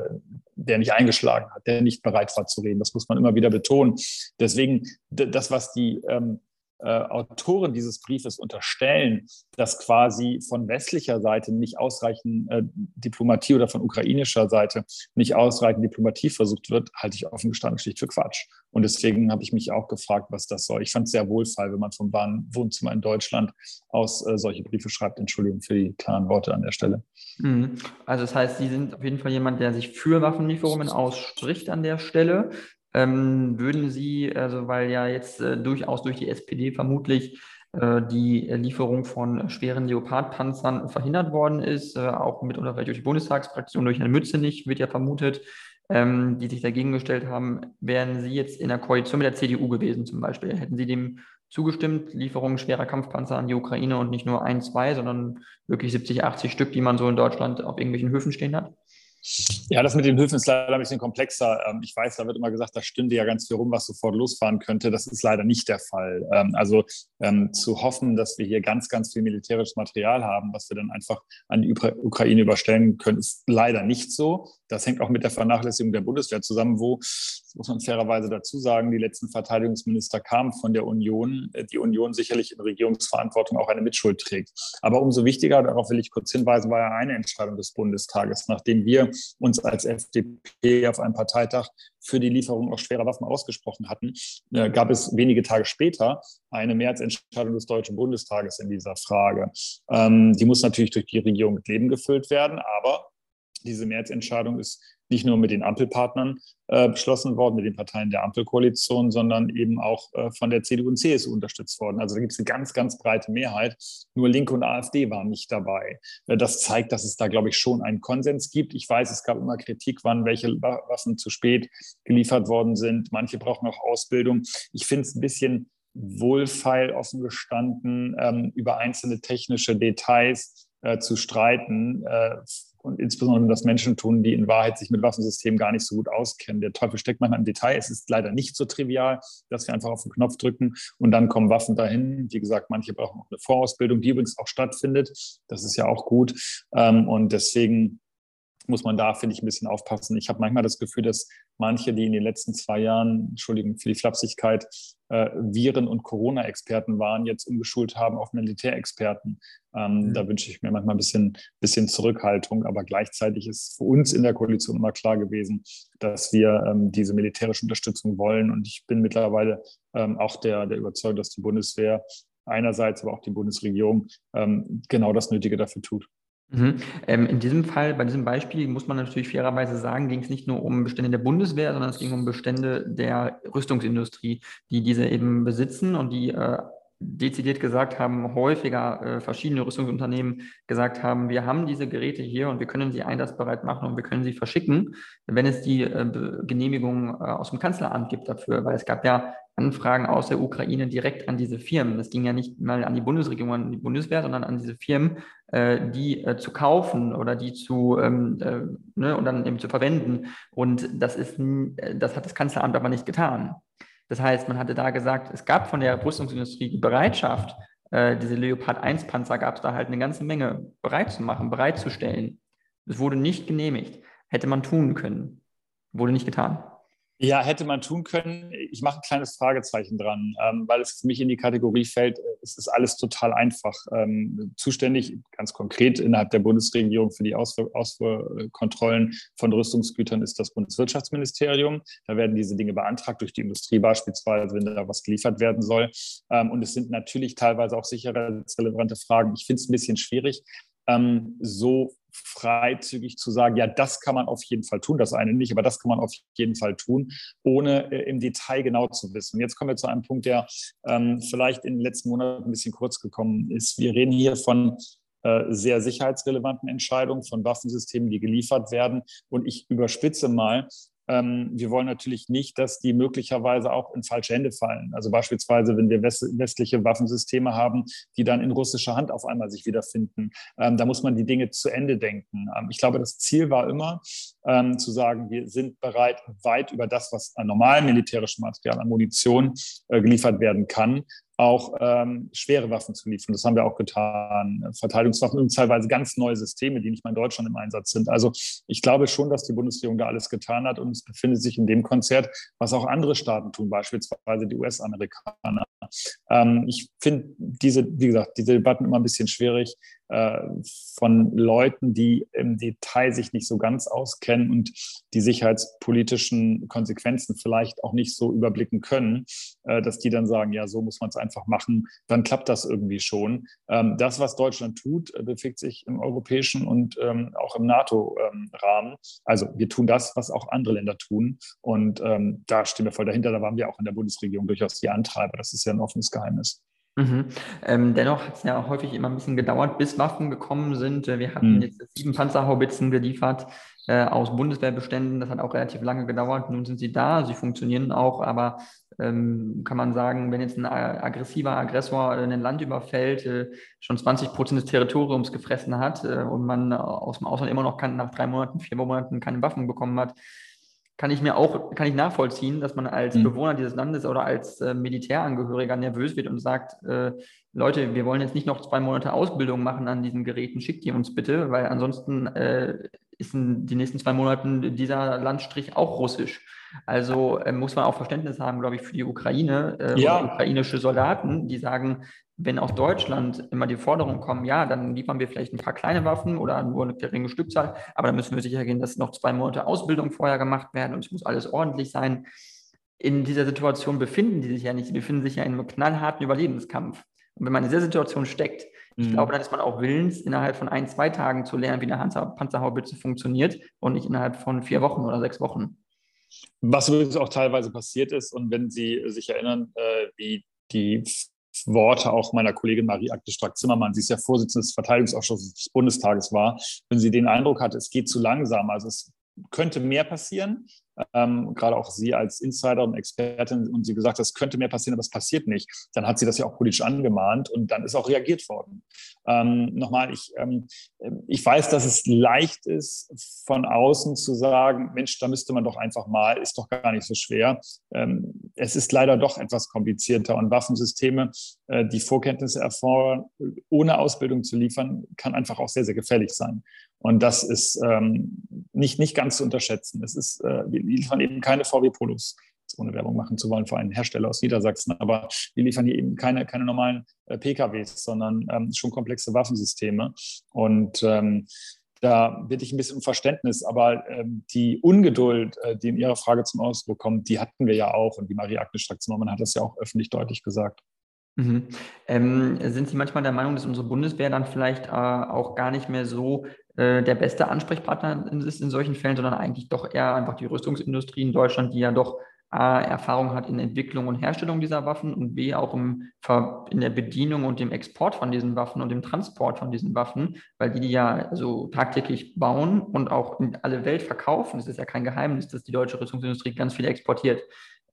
der nicht eingeschlagen hat, der nicht bereit war zu reden. Das muss man immer wieder betonen. Deswegen, das, was die ähm, äh, Autoren dieses Briefes unterstellen, dass quasi von westlicher Seite nicht ausreichend äh, Diplomatie oder von ukrainischer Seite nicht ausreichend Diplomatie versucht wird, halte ich offen gestanden schlicht für Quatsch. Und deswegen habe ich mich auch gefragt, was das soll. Ich fand es sehr wohlfeil, wenn man vom Wohnzimmer in Deutschland aus äh, solche Briefe schreibt. Entschuldigung für die klaren Worte an der Stelle. Mhm. Also das heißt, Sie sind auf jeden Fall jemand, der sich für Waffenlieferungen ausspricht an der Stelle. Ähm, würden Sie, also weil ja jetzt äh, durchaus durch die SPD vermutlich äh, die Lieferung von schweren Leopardpanzern verhindert worden ist, äh, auch mit oder vielleicht durch die Bundestagsfraktion, durch Herrn Mützenich wird ja vermutet, ähm, die sich dagegen gestellt haben, wären Sie jetzt in der Koalition mit der CDU gewesen zum Beispiel, hätten Sie dem zugestimmt, Lieferungen schwerer Kampfpanzer an die Ukraine und nicht nur ein, zwei, sondern wirklich 70, 80 Stück, die man so in Deutschland auf irgendwelchen Höfen stehen hat? Ja, das mit den Hilfen ist leider ein bisschen komplexer. Ähm, ich weiß, da wird immer gesagt, da stünde ja ganz viel rum, was sofort losfahren könnte. Das ist leider nicht der Fall. Ähm, also ähm, zu hoffen, dass wir hier ganz, ganz viel militärisches Material haben, was wir dann einfach an die Ukraine überstellen können, ist leider nicht so. Das hängt auch mit der Vernachlässigung der Bundeswehr zusammen, wo, muss man fairerweise dazu sagen, die letzten Verteidigungsminister kamen von der Union, äh, die Union sicherlich in Regierungsverantwortung auch eine Mitschuld trägt. Aber umso wichtiger, darauf will ich kurz hinweisen, war ja eine Entscheidung des Bundestages, nachdem wir uns als FDP auf einem Parteitag für die Lieferung auch schwerer Waffen ausgesprochen hatten, äh, gab es wenige Tage später eine Mehrheitsentscheidung des Deutschen Bundestages in dieser Frage. Ähm, die muss natürlich durch die Regierung mit Leben gefüllt werden, aber diese Mehrheitsentscheidung ist nicht nur mit den Ampelpartnern äh, beschlossen worden, mit den Parteien der Ampelkoalition, sondern eben auch äh, von der CDU und CSU unterstützt worden. Also da gibt es eine ganz, ganz breite Mehrheit. Nur Linke und AfD waren nicht dabei. Äh, das zeigt, dass es da, glaube ich, schon einen Konsens gibt. Ich weiß, es gab immer Kritik, wann welche Waffen zu spät geliefert worden sind. Manche brauchen auch Ausbildung. Ich finde es ein bisschen wohlfeil offen gestanden, ähm, über einzelne technische Details äh, zu streiten. Und insbesondere das Menschen tun, die in Wahrheit sich mit Waffensystemen gar nicht so gut auskennen. Der Teufel steckt manchmal im Detail. Es ist leider nicht so trivial, dass wir einfach auf den Knopf drücken und dann kommen Waffen dahin. Wie gesagt, manche brauchen auch eine Vorausbildung, die übrigens auch stattfindet. Das ist ja auch gut. Ähm, und deswegen muss man da, finde ich, ein bisschen aufpassen. Ich habe manchmal das Gefühl, dass manche, die in den letzten zwei Jahren, Entschuldigung für die Flapsigkeit, äh, Viren- und Corona-Experten waren, jetzt umgeschult haben auf Militärexperten. Ähm, mhm. Da wünsche ich mir manchmal ein bisschen, bisschen Zurückhaltung, aber gleichzeitig ist für uns in der Koalition immer klar gewesen, dass wir ähm, diese militärische Unterstützung wollen. Und ich bin mittlerweile ähm, auch der, der Überzeugung, dass die Bundeswehr einerseits, aber auch die Bundesregierung ähm, genau das Nötige dafür tut. Mhm. Ähm, in diesem Fall, bei diesem Beispiel, muss man natürlich fairerweise sagen, ging es nicht nur um Bestände der Bundeswehr, sondern es ging um Bestände der Rüstungsindustrie, die diese eben besitzen und die äh, dezidiert gesagt haben, häufiger äh, verschiedene Rüstungsunternehmen gesagt haben, wir haben diese Geräte hier und wir können sie einsatzbereit machen und wir können sie verschicken, wenn es die äh, Genehmigung äh, aus dem Kanzleramt gibt dafür, weil es gab ja Anfragen aus der Ukraine direkt an diese Firmen. Das ging ja nicht mal an die Bundesregierung, an die Bundeswehr, sondern an diese Firmen, äh, die äh, zu kaufen oder die zu ähm, äh, ne, und dann eben zu verwenden. Und das ist, das hat das Kanzleramt aber nicht getan. Das heißt, man hatte da gesagt, es gab von der Rüstungsindustrie die Bereitschaft, äh, diese Leopard 1 Panzer gab es da halt eine ganze Menge bereit zu machen, bereitzustellen. Es wurde nicht genehmigt. Hätte man tun können. Wurde nicht getan. Ja, hätte man tun können. Ich mache ein kleines Fragezeichen dran, ähm, weil es für mich in die Kategorie fällt, äh, es ist alles total einfach. Ähm, zuständig, ganz konkret innerhalb der Bundesregierung für die Ausfuhrkontrollen von Rüstungsgütern ist das Bundeswirtschaftsministerium. Da werden diese Dinge beantragt durch die Industrie beispielsweise, wenn da was geliefert werden soll. Ähm, und es sind natürlich teilweise auch sicherheitsrelevante Fragen. Ich finde es ein bisschen schwierig, ähm, so freizügig zu sagen, ja, das kann man auf jeden Fall tun, das eine nicht, aber das kann man auf jeden Fall tun, ohne äh, im Detail genau zu wissen. Jetzt kommen wir zu einem Punkt, der ähm, vielleicht in den letzten Monaten ein bisschen kurz gekommen ist. Wir reden hier von äh, sehr sicherheitsrelevanten Entscheidungen, von Waffensystemen, die geliefert werden. Und ich überspitze mal, wir wollen natürlich nicht, dass die möglicherweise auch in falsche Hände fallen. Also beispielsweise, wenn wir westliche Waffensysteme haben, die dann in russischer Hand auf einmal sich wiederfinden. Ähm, da muss man die Dinge zu Ende denken. Ähm, ich glaube, das Ziel war immer zu sagen, wir sind bereit, weit über das, was an normalem militärischem Material, an Munition äh, geliefert werden kann, auch ähm, schwere Waffen zu liefern. Das haben wir auch getan. Verteidigungswaffen und teilweise ganz neue Systeme, die nicht mal in Deutschland im Einsatz sind. Also ich glaube schon, dass die Bundesregierung da alles getan hat und es befindet sich in dem Konzert, was auch andere Staaten tun, beispielsweise die US-Amerikaner. Ähm, ich finde diese, wie gesagt, diese Debatten immer ein bisschen schwierig. Äh, von Leuten, die im Detail sich nicht so ganz auskennen und die sicherheitspolitischen Konsequenzen vielleicht auch nicht so überblicken können, äh, dass die dann sagen, ja, so muss man es einfach machen, dann klappt das irgendwie schon. Ähm, das, was Deutschland tut, äh, befindet sich im europäischen und ähm, auch im NATO-Rahmen. Also wir tun das, was auch andere Länder tun. Und ähm, da stehen wir voll dahinter. Da waren wir auch in der Bundesregierung durchaus die Antreiber. Das ist ja ein offenes Geheimnis. Mhm. Ähm, dennoch hat es ja häufig immer ein bisschen gedauert, bis Waffen gekommen sind. Äh, wir hatten mhm. jetzt sieben Panzerhaubitzen geliefert äh, aus Bundeswehrbeständen. Das hat auch relativ lange gedauert. Nun sind sie da, sie funktionieren auch, aber ähm, kann man sagen, wenn jetzt ein aggressiver Aggressor ein Land überfällt, äh, schon 20 Prozent des Territoriums gefressen hat äh, und man aus dem Ausland immer noch kann, nach drei Monaten, vier Monaten keine Waffen bekommen hat, kann ich mir auch, kann ich nachvollziehen, dass man als mhm. Bewohner dieses Landes oder als äh, Militärangehöriger nervös wird und sagt, äh, Leute, wir wollen jetzt nicht noch zwei Monate Ausbildung machen an diesen Geräten, schickt die uns bitte, weil ansonsten äh, ist in den nächsten zwei Monaten dieser Landstrich auch russisch. Also äh, muss man auch Verständnis haben, glaube ich, für die Ukraine, äh, ja. ukrainische Soldaten, die sagen, wenn aus Deutschland immer die Forderungen kommen, ja, dann liefern wir vielleicht ein paar kleine Waffen oder nur eine geringe Stückzahl, aber dann müssen wir sicher gehen, dass noch zwei Monate Ausbildung vorher gemacht werden und es muss alles ordentlich sein. In dieser Situation befinden die sich ja nicht, sie befinden sich ja in einem knallharten Überlebenskampf. Und wenn man in dieser Situation steckt, ich mhm. glaube, dann ist man auch willens, innerhalb von ein, zwei Tagen zu lernen, wie eine Panzerhaubitze funktioniert und nicht innerhalb von vier Wochen oder sechs Wochen. Was übrigens auch teilweise passiert ist, und wenn Sie sich erinnern, äh, wie die Worte auch meiner Kollegin Marie-Agde Strack-Zimmermann, sie ist ja Vorsitzende des Verteidigungsausschusses des Bundestages war, wenn sie den Eindruck hatte, es geht zu langsam, also es könnte mehr passieren, ähm, gerade auch Sie als Insider und Expertin und sie gesagt, das könnte mehr passieren, aber es passiert nicht. Dann hat sie das ja auch politisch angemahnt und dann ist auch reagiert worden. Ähm, nochmal, ich, ähm, ich weiß, dass es leicht ist, von außen zu sagen, Mensch, da müsste man doch einfach mal, ist doch gar nicht so schwer. Ähm, es ist leider doch etwas komplizierter und Waffensysteme, äh, die Vorkenntnisse erfordern, ohne Ausbildung zu liefern, kann einfach auch sehr, sehr gefährlich sein. Und das ist ähm, nicht, nicht ganz zu unterschätzen. Es ist, äh, wir liefern eben keine VW Polos, ohne Werbung machen zu wollen für einen Hersteller aus Niedersachsen, aber wir liefern hier eben keine, keine normalen äh, PKWs, sondern ähm, schon komplexe Waffensysteme. Und ähm, da bitte ich ein bisschen um Verständnis, aber ähm, die Ungeduld, äh, die in Ihrer Frage zum Ausdruck kommt, die hatten wir ja auch und die Marie-Agnes Strack-Zimmermann hat das ja auch öffentlich deutlich gesagt. Mhm. Ähm, sind Sie manchmal der Meinung, dass unsere Bundeswehr dann vielleicht äh, auch gar nicht mehr so äh, der beste Ansprechpartner ist in solchen Fällen, sondern eigentlich doch eher einfach die Rüstungsindustrie in Deutschland, die ja doch A, Erfahrung hat in Entwicklung und Herstellung dieser Waffen und B, auch im, in der Bedienung und dem Export von diesen Waffen und dem Transport von diesen Waffen, weil die die ja also tagtäglich bauen und auch in alle Welt verkaufen. Es ist ja kein Geheimnis, dass die deutsche Rüstungsindustrie ganz viel exportiert.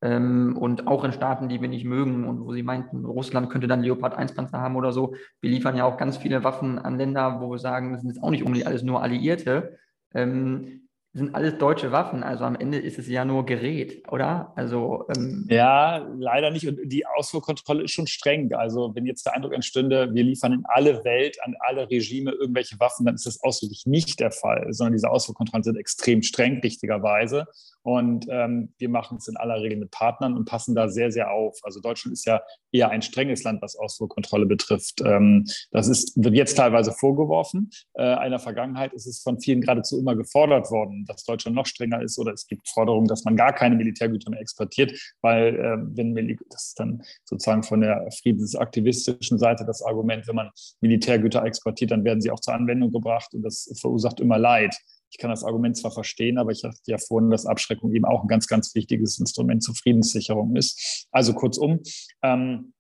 Ähm, und auch in Staaten, die wir nicht mögen und wo sie meinten, Russland könnte dann Leopard 1 Panzer haben oder so. Wir liefern ja auch ganz viele Waffen an Länder, wo wir sagen, das sind jetzt auch nicht unbedingt alles nur Alliierte. Ähm, sind alles deutsche Waffen. Also am Ende ist es ja nur Gerät, oder? Also ähm ja, leider nicht. Und die Ausfuhrkontrolle ist schon streng. Also wenn jetzt der Eindruck entstünde, wir liefern in alle Welt, an alle Regime irgendwelche Waffen, dann ist das ausdrücklich nicht der Fall, sondern diese Ausfuhrkontrollen sind extrem streng, richtigerweise. Und ähm, wir machen es in aller Regel mit Partnern und passen da sehr, sehr auf. Also Deutschland ist ja eher ein strenges Land, was Ausfuhrkontrolle betrifft. Ähm, das ist, wird jetzt teilweise vorgeworfen. Äh, einer Vergangenheit ist es von vielen geradezu immer gefordert worden, dass Deutschland noch strenger ist oder es gibt Forderungen, dass man gar keine Militärgüter mehr exportiert, weil äh, wenn das dann sozusagen von der friedensaktivistischen Seite das Argument, wenn man Militärgüter exportiert, dann werden sie auch zur Anwendung gebracht und das verursacht immer Leid. Ich kann das Argument zwar verstehen, aber ich sagte ja vorhin, dass Abschreckung eben auch ein ganz, ganz wichtiges Instrument zur Friedenssicherung ist. Also kurzum, ähm,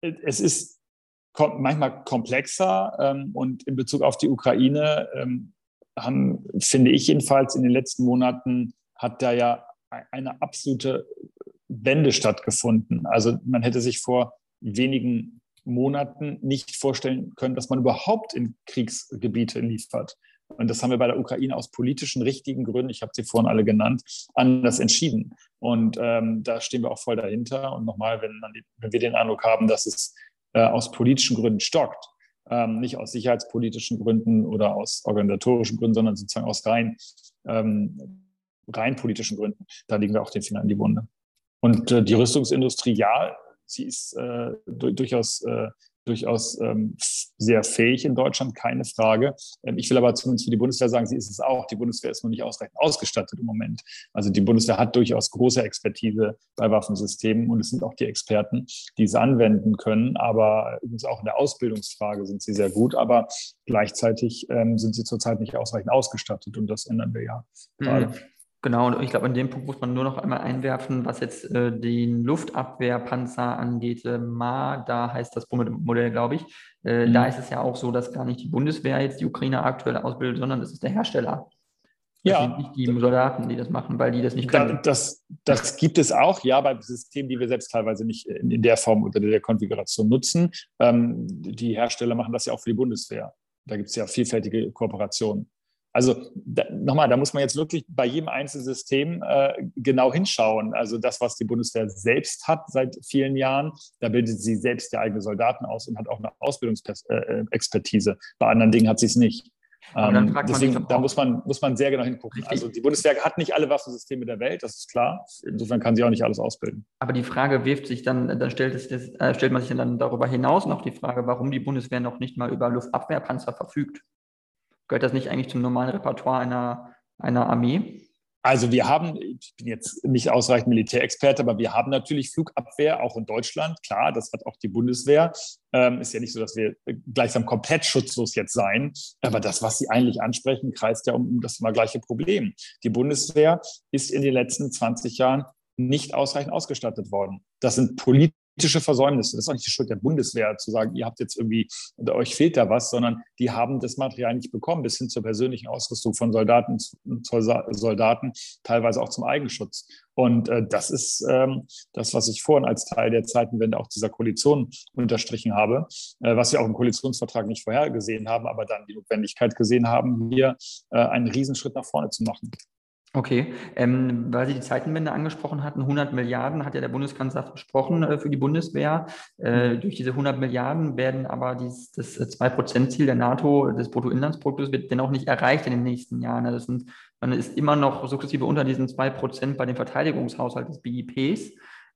es ist manchmal komplexer ähm, und in Bezug auf die Ukraine ähm, haben, finde ich jedenfalls in den letzten Monaten, hat da ja eine absolute Wende stattgefunden. Also man hätte sich vor wenigen Monaten nicht vorstellen können, dass man überhaupt in Kriegsgebiete liefert. Und das haben wir bei der Ukraine aus politischen, richtigen Gründen, ich habe sie vorhin alle genannt, anders entschieden. Und ähm, da stehen wir auch voll dahinter. Und nochmal, wenn, wenn wir den Eindruck haben, dass es äh, aus politischen Gründen stockt, ähm, nicht aus sicherheitspolitischen Gründen oder aus organisatorischen Gründen, sondern sozusagen aus rein, ähm, rein politischen Gründen, da legen wir auch den Finger in die Wunde. Und äh, die Rüstungsindustrie, ja, sie ist äh, durchaus äh, durchaus ähm, sehr fähig in Deutschland, keine Frage. Ähm, ich will aber zumindest für die Bundeswehr sagen, sie ist es auch. Die Bundeswehr ist noch nicht ausreichend ausgestattet im Moment. Also die Bundeswehr hat durchaus große Expertise bei Waffensystemen und es sind auch die Experten, die es anwenden können. Aber übrigens auch in der Ausbildungsfrage sind sie sehr gut, aber gleichzeitig ähm, sind sie zurzeit nicht ausreichend ausgestattet und das ändern wir ja mhm. gerade. Genau, und ich glaube, an dem Punkt muss man nur noch einmal einwerfen, was jetzt äh, den Luftabwehrpanzer angeht. Äh, Ma, da heißt das Modell, glaube ich. Äh, mhm. Da ist es ja auch so, dass gar nicht die Bundeswehr jetzt die Ukraine aktuell ausbildet, sondern es ist der Hersteller. Das ja. sind nicht die Soldaten, die das machen, weil die das nicht können. Da, das, das gibt es auch, ja, bei Systemen, die wir selbst teilweise nicht in, in der Form oder der Konfiguration nutzen. Ähm, die Hersteller machen das ja auch für die Bundeswehr. Da gibt es ja vielfältige Kooperationen. Also da, nochmal, da muss man jetzt wirklich bei jedem einzelnen System äh, genau hinschauen. Also das, was die Bundeswehr selbst hat seit vielen Jahren, da bildet sie selbst ja eigene Soldaten aus und hat auch eine Ausbildungsexpertise. Äh, Bei anderen Dingen hat sie es nicht. Ähm, deswegen, da muss man, muss man sehr genau hingucken. Richtig. Also die Bundeswehr hat nicht alle Waffensysteme der Welt, das ist klar. Insofern kann sie auch nicht alles ausbilden. Aber die Frage wirft sich dann, dann stellt, es, äh, stellt man sich dann darüber hinaus noch die Frage, warum die Bundeswehr noch nicht mal über Luftabwehrpanzer verfügt. Gehört das nicht eigentlich zum normalen Repertoire einer, einer Armee? Also wir haben, ich bin jetzt nicht ausreichend Militärexperte, aber wir haben natürlich Flugabwehr auch in Deutschland. Klar, das hat auch die Bundeswehr. Ähm, ist ja nicht so, dass wir gleichsam komplett schutzlos jetzt sein. Aber das, was Sie eigentlich ansprechen, kreist ja um das immer gleiche Problem. Die Bundeswehr ist in den letzten 20 Jahren nicht ausreichend ausgestattet worden. Das sind Polit politische Versäumnisse. Das ist auch nicht die Schuld der Bundeswehr, zu sagen, ihr habt jetzt irgendwie, euch fehlt da was, sondern die haben das Material nicht bekommen, bis hin zur persönlichen Ausrüstung von Soldaten, Soldaten teilweise auch zum Eigenschutz. Und äh, das ist ähm, das, was ich vorhin als Teil der Zeitenwende auch dieser Koalition unterstrichen habe, äh, was wir auch im Koalitionsvertrag nicht vorhergesehen haben, aber dann die Notwendigkeit gesehen haben, hier äh, einen Riesenschritt nach vorne zu machen. Okay, ähm, weil Sie die Zeitenwende angesprochen hatten, 100 Milliarden hat ja der Bundeskanzler versprochen äh, für die Bundeswehr. Äh, durch diese 100 Milliarden werden aber dies, das 2-Prozent-Ziel der NATO des Bruttoinlandsproduktes wird dennoch nicht erreicht in den nächsten Jahren. Also sind, man ist immer noch sukzessive unter diesen 2 Prozent bei dem Verteidigungshaushalt des BIPs.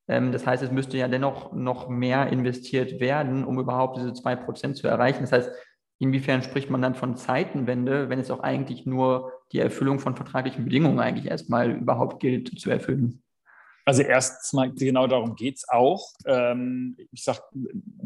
Ähm, das heißt, es müsste ja dennoch noch mehr investiert werden, um überhaupt diese 2 Prozent zu erreichen. Das heißt, Inwiefern spricht man dann von Zeitenwende, wenn es auch eigentlich nur die Erfüllung von vertraglichen Bedingungen eigentlich erstmal überhaupt gilt zu erfüllen? Also erstmal genau darum geht es auch. Ähm, ich sage,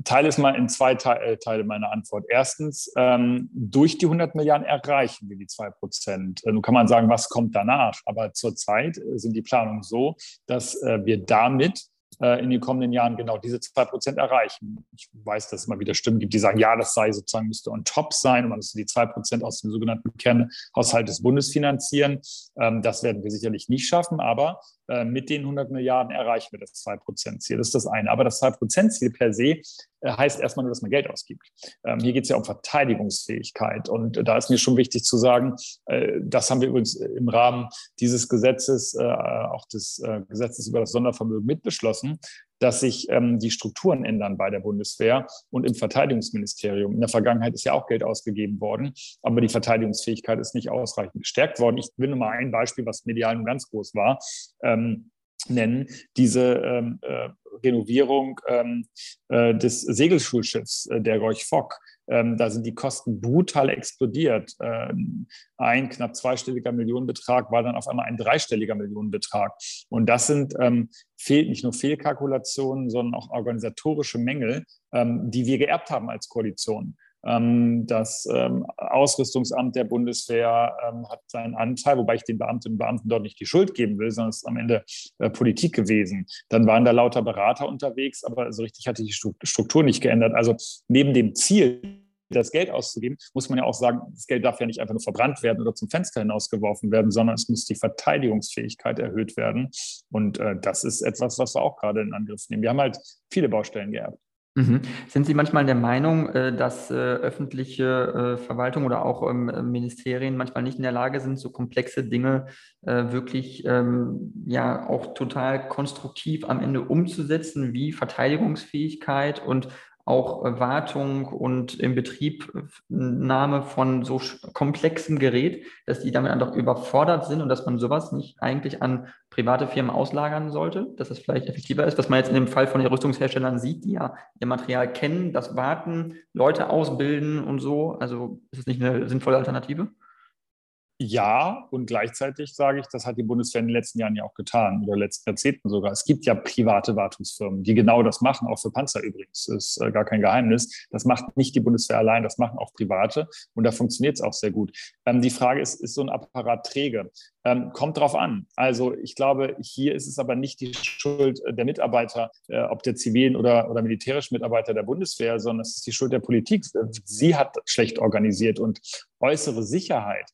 teile es mal in zwei äh, Teile meiner Antwort. Erstens, ähm, durch die 100 Milliarden erreichen wir die 2 Prozent. Äh, nun kann man sagen, was kommt danach? Aber zurzeit sind die Planungen so, dass äh, wir damit äh, in den kommenden Jahren genau diese zwei Prozent erreichen. Ich weiß, dass es immer wieder Stimmen gibt, die sagen, ja, das sei sozusagen, müsste on top sein und man müsste die zwei Prozent aus dem sogenannten Kernhaushalt des Bundes finanzieren. Ähm, das werden wir sicherlich nicht schaffen, aber äh, mit den 100 Milliarden erreichen wir das 2-Prozent-Ziel. Das ist das eine. Aber das 2-Prozent-Ziel per se äh, heißt erstmal nur, dass man Geld ausgibt. Ähm, hier geht es ja um Verteidigungsfähigkeit. Und da ist mir schon wichtig zu sagen, äh, das haben wir übrigens im Rahmen dieses Gesetzes, auch des Gesetzes über das Sondervermögen mitbeschlossen, dass sich ähm, die Strukturen ändern bei der Bundeswehr und im Verteidigungsministerium. In der Vergangenheit ist ja auch Geld ausgegeben worden, aber die Verteidigungsfähigkeit ist nicht ausreichend gestärkt worden. Ich will nur mal ein Beispiel, was medial nun ganz groß war. Ähm, nennen, diese ähm, äh, Renovierung ähm, äh, des Segelschulschiffs äh, der Gorch Fock. Ähm, da sind die Kosten brutal explodiert. Ähm, ein knapp zweistelliger Millionenbetrag war dann auf einmal ein dreistelliger Millionenbetrag. Und das sind ähm, fehl, nicht nur Fehlkalkulationen, sondern auch organisatorische Mängel, ähm, die wir geerbt haben als Koalition. Ähm, das ähm, Ausrüstungsamt der Bundeswehr hat seinen Anteil, wobei ich den Beamtinnen und Beamten dort nicht die Schuld geben will, sondern es ist am Ende äh, Politik gewesen. Dann waren da lauter Berater unterwegs, aber so richtig hatte die Struktur nicht geändert. Also neben dem Ziel, das Geld auszugeben, muss man ja auch sagen, das Geld darf ja nicht einfach nur verbrannt werden oder zum Fenster hinausgeworfen werden, sondern es muss die Verteidigungsfähigkeit erhöht werden. Und äh, das ist etwas, was wir auch gerade in Angriff nehmen. Wir haben halt viele Baustellen geerbt. Mhm. Sind Sie manchmal der Meinung, äh, dass äh, öffentliche äh, Verwaltung oder auch ähm, Ministerien manchmal nicht in der Lage sind, so komplexe Dinge wirklich ähm, ja auch total konstruktiv am Ende umzusetzen, wie Verteidigungsfähigkeit und auch Wartung und Inbetriebnahme von so komplexem Gerät, dass die damit einfach überfordert sind und dass man sowas nicht eigentlich an private Firmen auslagern sollte, dass es vielleicht effektiver ist, was man jetzt in dem Fall von den Rüstungsherstellern sieht, die ja ihr Material kennen, das warten, Leute ausbilden und so. Also ist es nicht eine sinnvolle Alternative? Ja, und gleichzeitig sage ich, das hat die Bundeswehr in den letzten Jahren ja auch getan oder letzten Jahrzehnten sogar. Es gibt ja private Wartungsfirmen, die genau das machen, auch für Panzer übrigens. Das ist äh, gar kein Geheimnis. Das macht nicht die Bundeswehr allein, das machen auch private und da funktioniert es auch sehr gut. Ähm, die Frage ist, ist so ein Apparat träge? Ähm, kommt drauf an. Also ich glaube, hier ist es aber nicht die Schuld der Mitarbeiter, äh, ob der zivilen oder, oder militärischen Mitarbeiter der Bundeswehr, sondern es ist die Schuld der Politik. Sie hat schlecht organisiert und äußere Sicherheit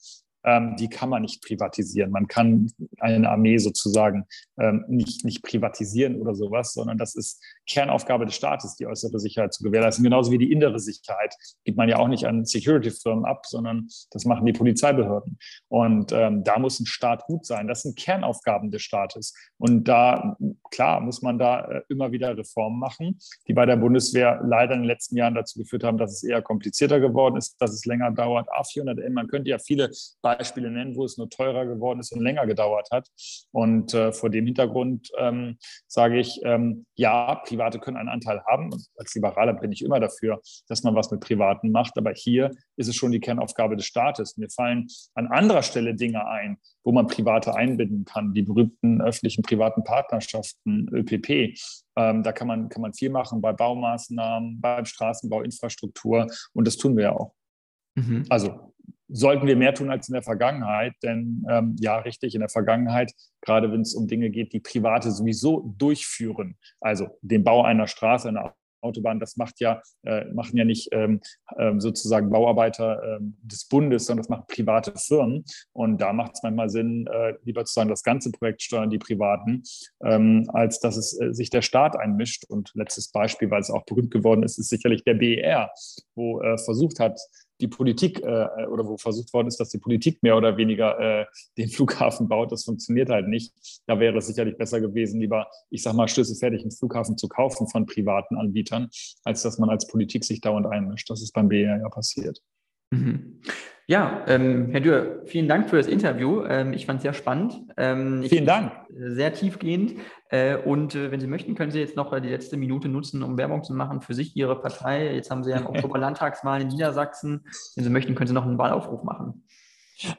ähm, die kann man nicht privatisieren. Man kann eine Armee sozusagen ähm, nicht, nicht privatisieren oder sowas, sondern das ist Kernaufgabe des Staates, die äußere Sicherheit zu gewährleisten. Genauso wie die innere Sicherheit gibt man ja auch nicht an Security-Firmen ab, sondern das machen die Polizeibehörden. Und ähm, da muss ein Staat gut sein. Das sind Kernaufgaben des Staates. Und da klar muss man da äh, immer wieder Reformen machen, die bei der Bundeswehr leider in den letzten Jahren dazu geführt haben, dass es eher komplizierter geworden ist, dass es länger dauert. A400M, man könnte ja viele Beispiele nennen, wo es nur teurer geworden ist und länger gedauert hat. Und äh, vor dem Hintergrund ähm, sage ich, ähm, ja, Private können einen Anteil haben. Und als Liberaler bin ich immer dafür, dass man was mit Privaten macht. Aber hier ist es schon die Kernaufgabe des Staates. Mir fallen an anderer Stelle Dinge ein, wo man Private einbinden kann. Die berühmten öffentlichen privaten Partnerschaften, ÖPP. Ähm, da kann man, kann man viel machen bei Baumaßnahmen, beim Straßenbau, Infrastruktur. Und das tun wir ja auch. Mhm. Also sollten wir mehr tun als in der Vergangenheit. Denn ähm, ja, richtig, in der Vergangenheit, gerade wenn es um Dinge geht, die Private sowieso durchführen, also den Bau einer Straße, einer Autobahn, das macht ja, äh, machen ja nicht ähm, ähm, sozusagen Bauarbeiter ähm, des Bundes, sondern das machen private Firmen. Und da macht es manchmal Sinn, äh, lieber zu sagen, das ganze Projekt steuern die Privaten, ähm, als dass es äh, sich der Staat einmischt. Und letztes Beispiel, weil es auch berühmt geworden ist, ist sicherlich der BER, wo äh, versucht hat, die Politik äh, oder wo versucht worden ist, dass die Politik mehr oder weniger äh, den Flughafen baut. Das funktioniert halt nicht. Da wäre es sicherlich besser gewesen, lieber, ich sag mal, schlüsselfertig einen Flughafen zu kaufen von privaten Anbietern, als dass man als Politik sich dauernd einmischt. Das ist beim BR ja passiert. Mhm. Ja, ähm, Herr Dürr, vielen Dank für das Interview. Ähm, ich fand es sehr spannend. Ähm, vielen Dank. Sehr tiefgehend. Äh, und äh, wenn Sie möchten, können Sie jetzt noch äh, die letzte Minute nutzen, um Werbung zu machen für sich, Ihre Partei. Jetzt haben Sie ja im Oktober Landtagswahl in Niedersachsen. Wenn Sie möchten, können Sie noch einen Wahlaufruf machen.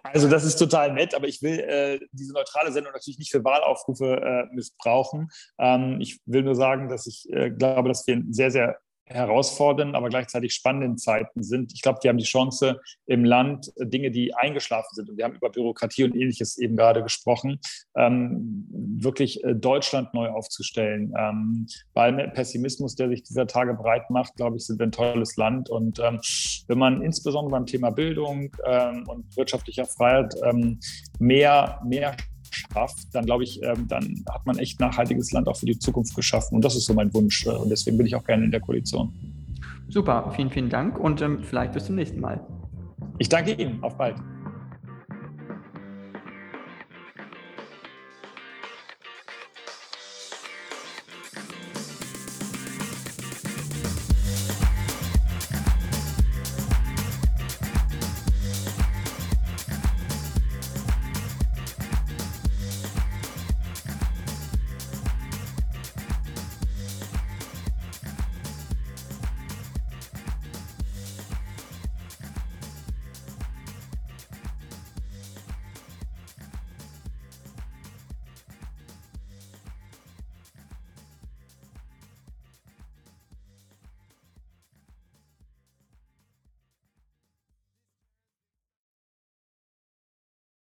Also das ist total nett, aber ich will äh, diese neutrale Sendung natürlich nicht für Wahlaufrufe äh, missbrauchen. Ähm, ich will nur sagen, dass ich äh, glaube, dass wir ein sehr, sehr herausfordernden, aber gleichzeitig spannenden Zeiten sind. Ich glaube, die haben die Chance im Land Dinge, die eingeschlafen sind, und wir haben über Bürokratie und ähnliches eben gerade gesprochen, ähm, wirklich äh, Deutschland neu aufzustellen. Ähm, bei Pessimismus, der sich dieser Tage breit macht, glaube ich, sind wir ein tolles Land. Und ähm, wenn man insbesondere beim Thema Bildung ähm, und wirtschaftlicher Freiheit ähm, mehr, mehr schafft, dann glaube ich, ähm, dann hat man echt nachhaltiges Land auch für die Zukunft geschaffen. Und das ist so mein Wunsch. Äh, und deswegen bin ich auch gerne in der Koalition. Super, vielen, vielen Dank und ähm, vielleicht bis zum nächsten Mal. Ich danke Ihnen. Auf bald.